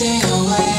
stay away.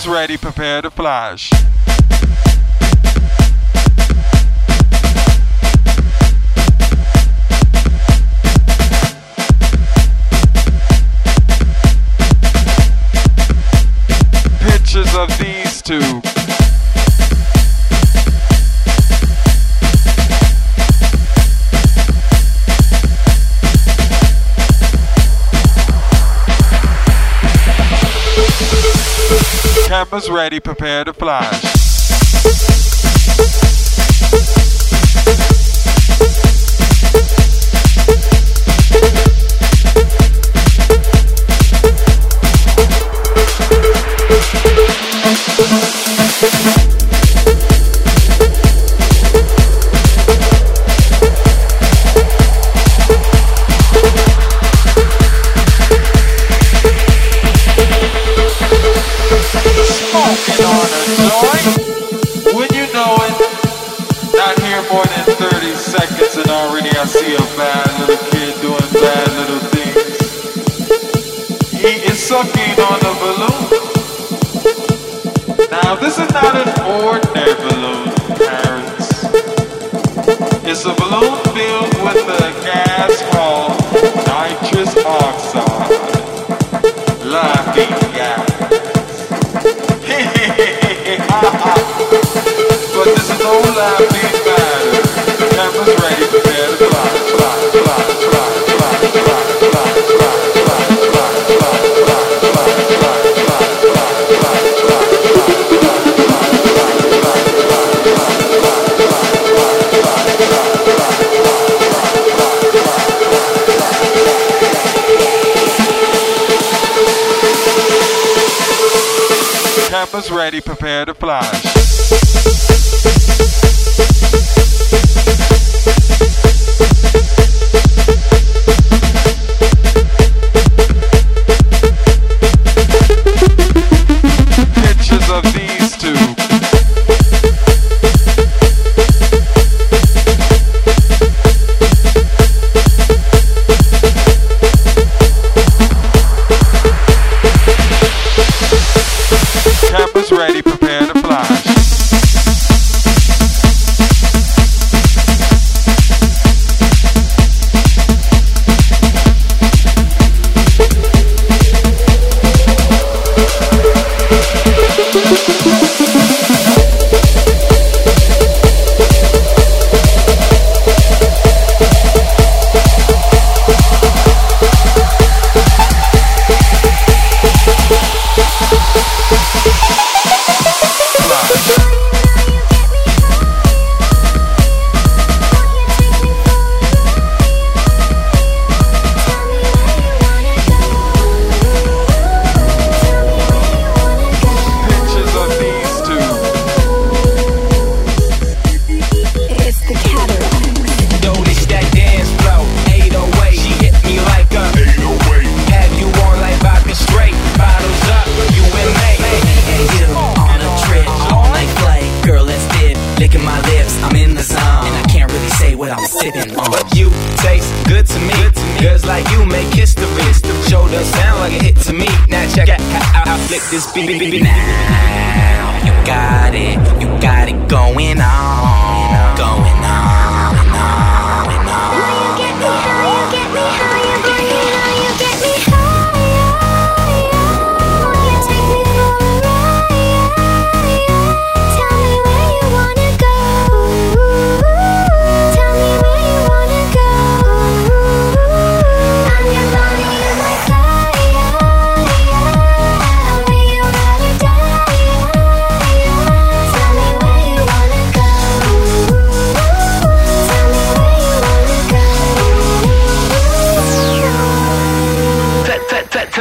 was ready. ready, prepared.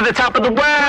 the top of the world.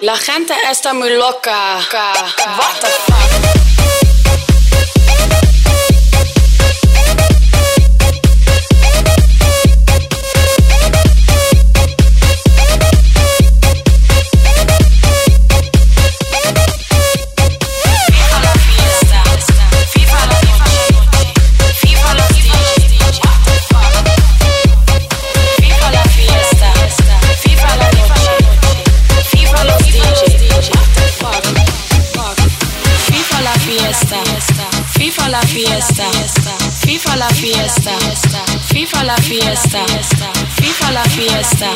la gente está muy loca. fiesta, FIFA la fiesta, FIFA la fiesta, FIFA la fiesta,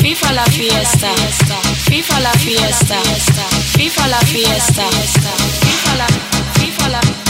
FIFA la fiesta, FIFA la fiesta, FIFA la fiesta, FIFA la fiesta, FIFA la fiesta, fiesta. FIFA la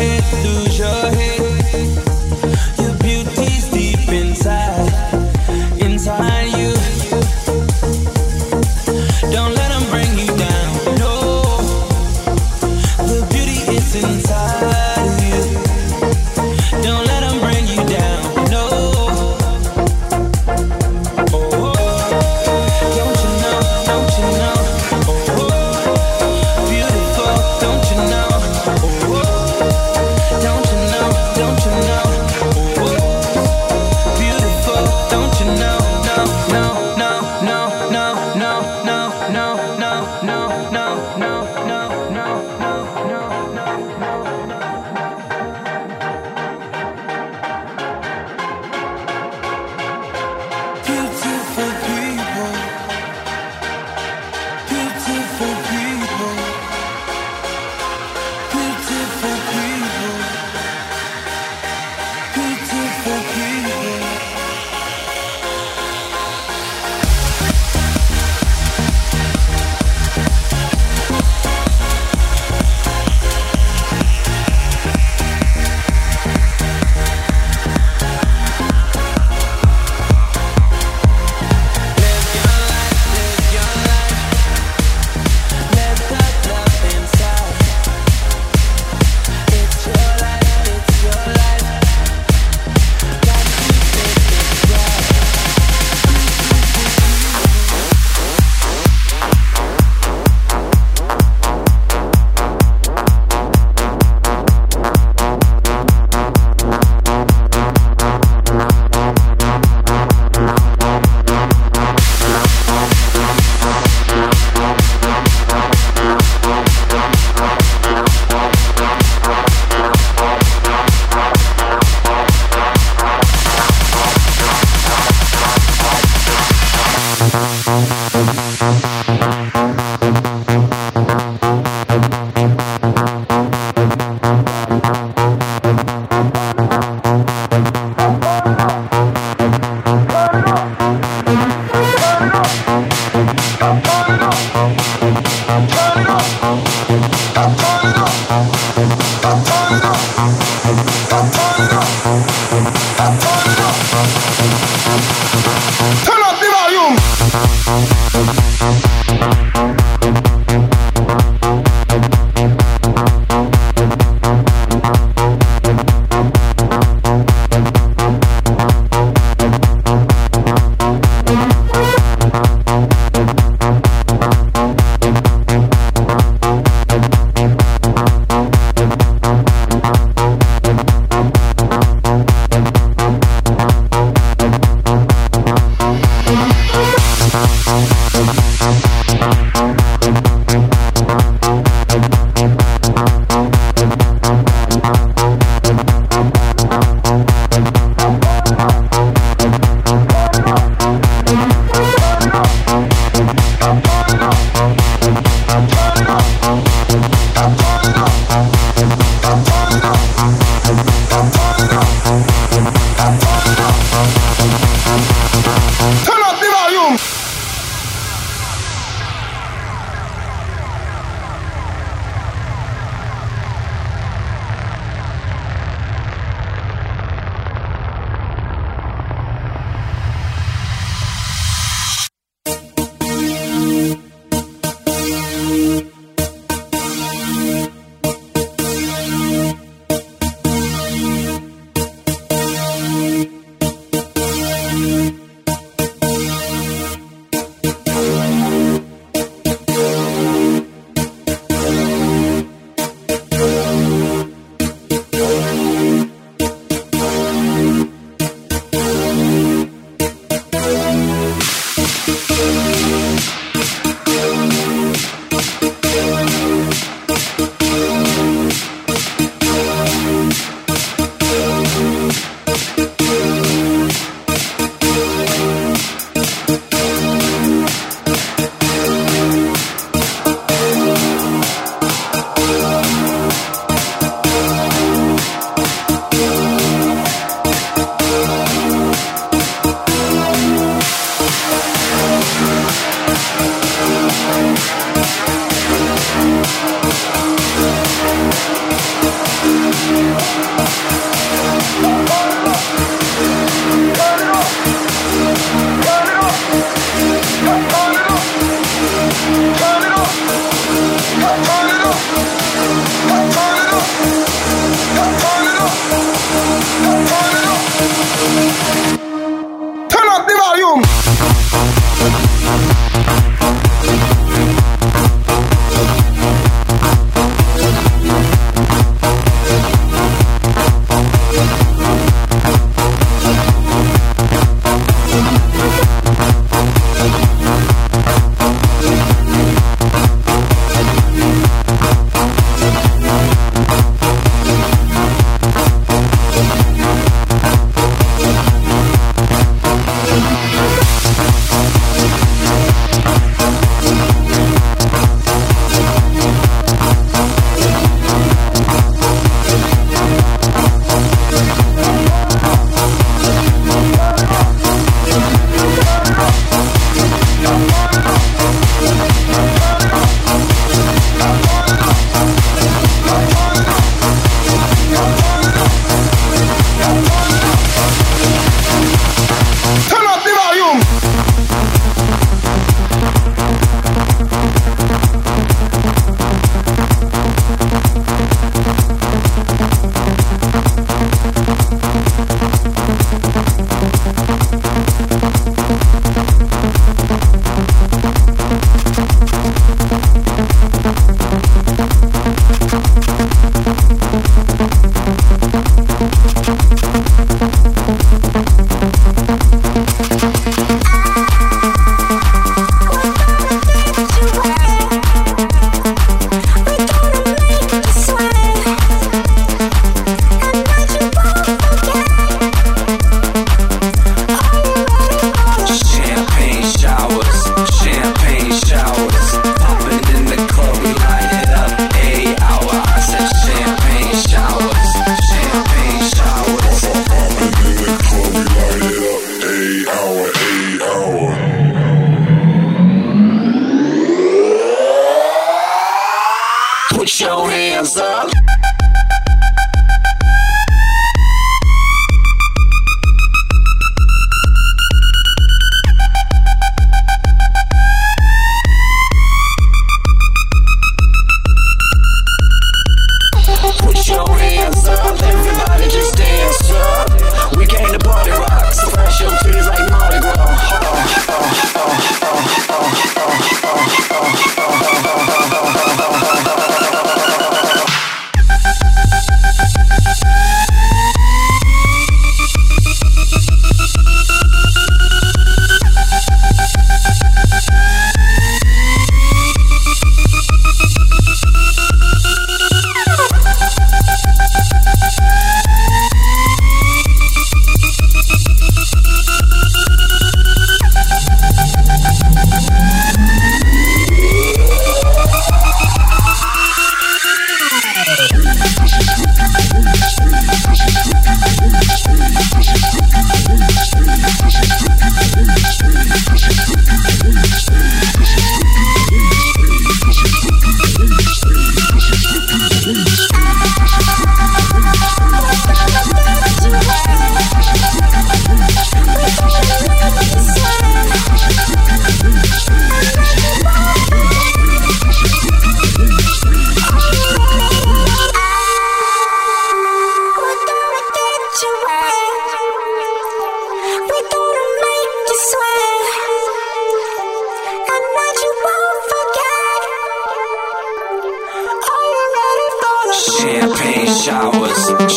refúgio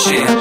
shit.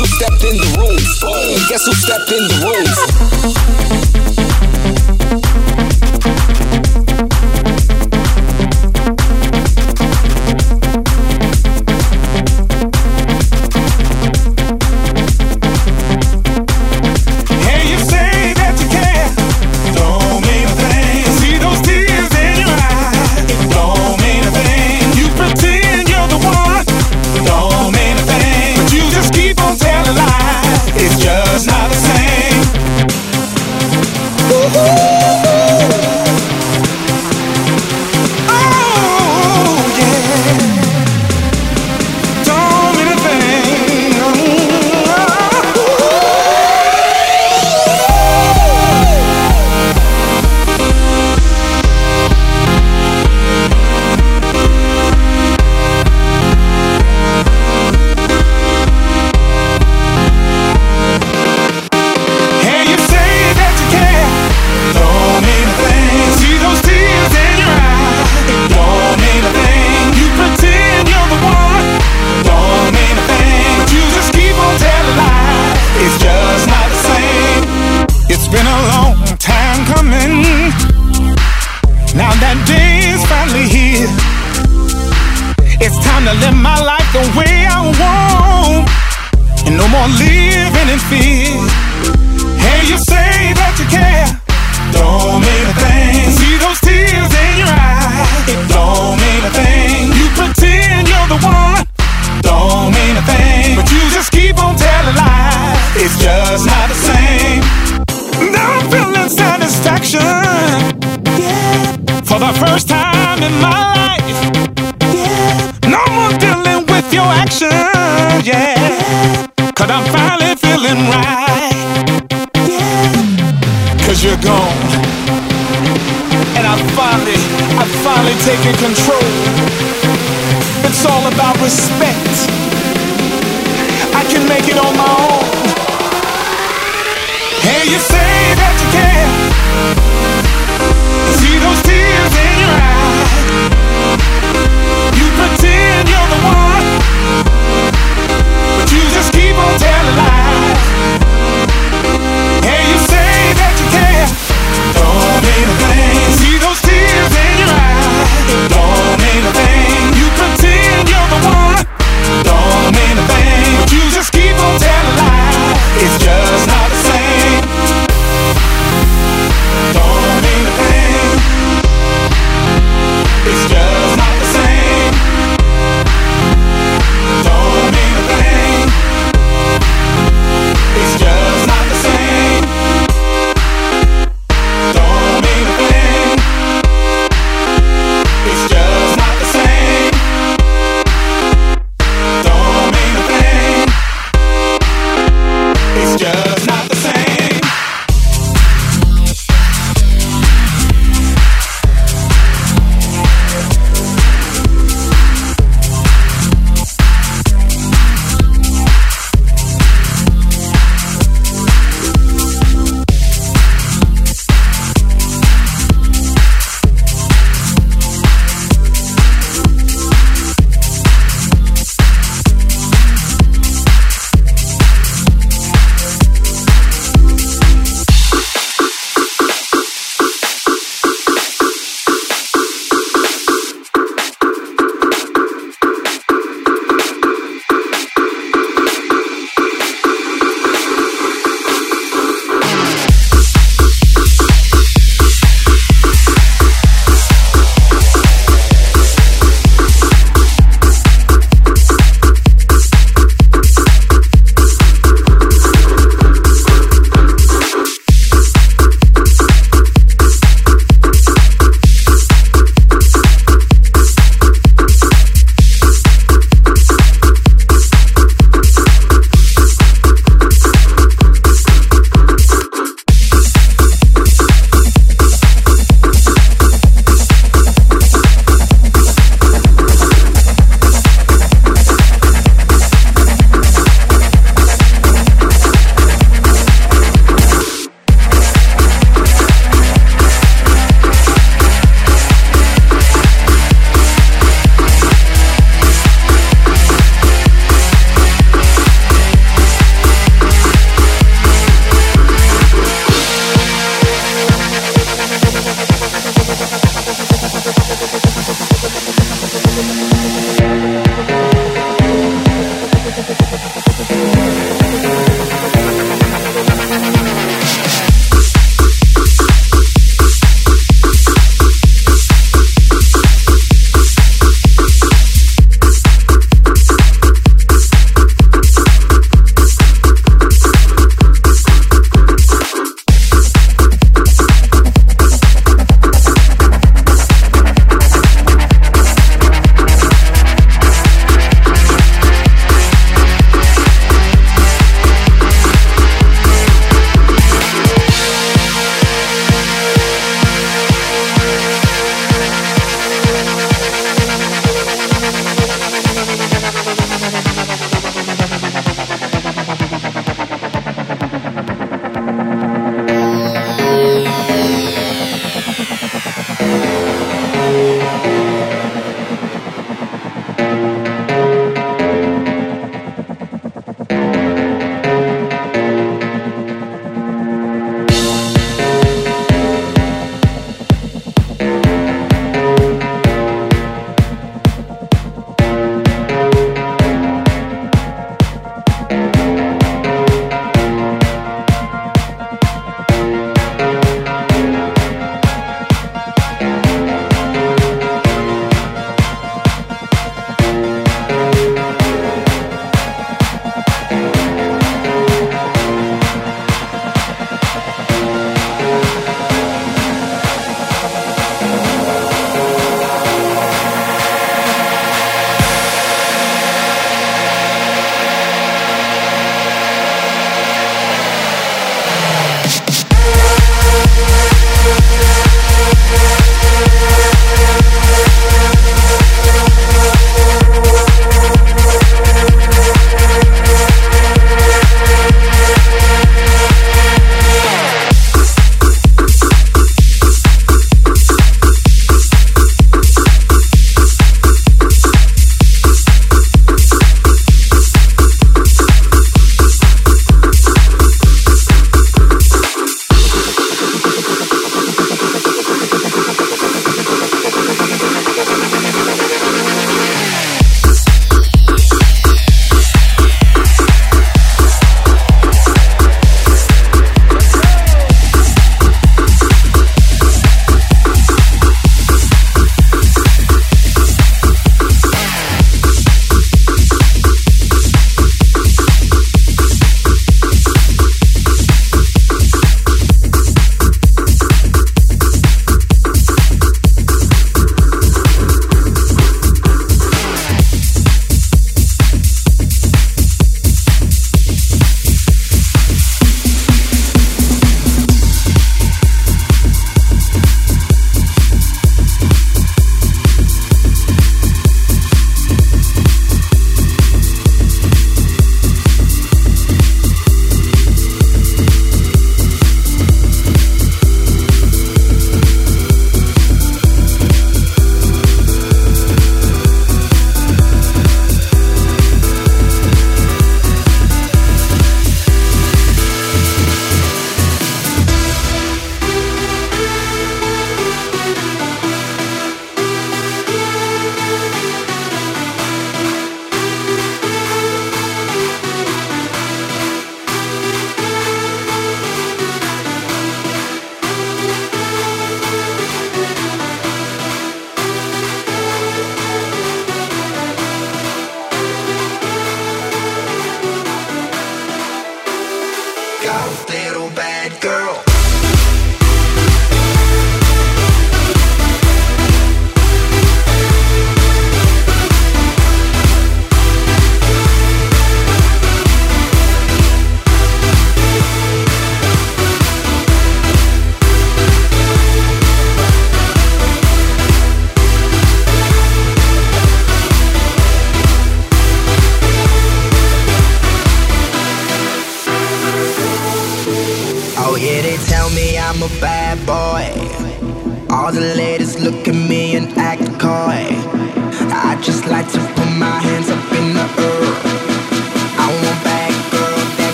Guess who stepped in the room? Guess who stepped in the room?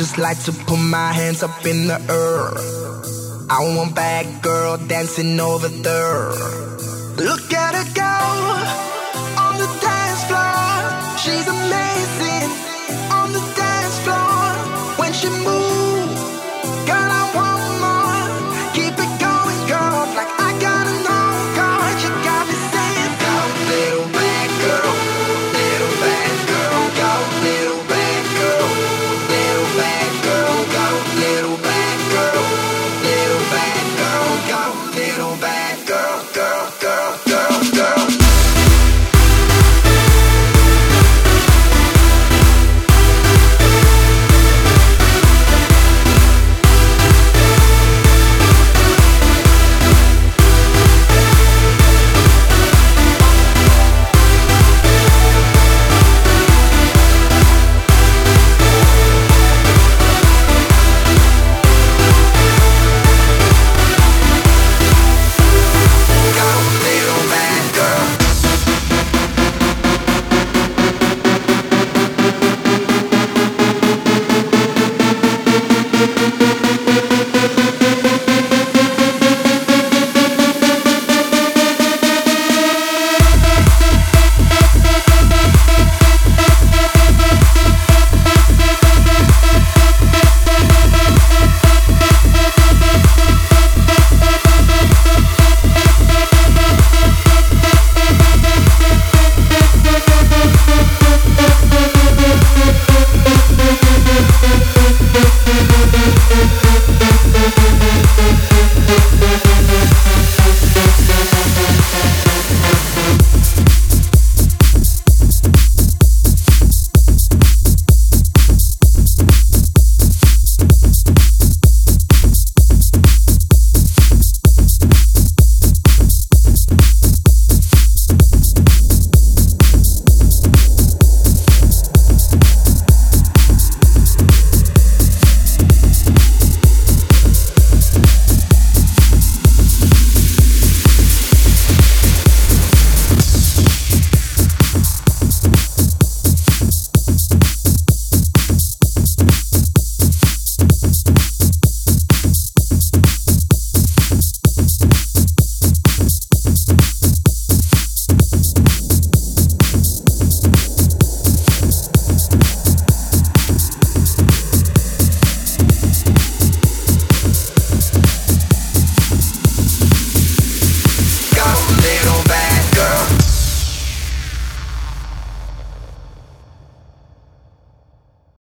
just like to put my hands up in the air. I want bad girl dancing over there. Look at her.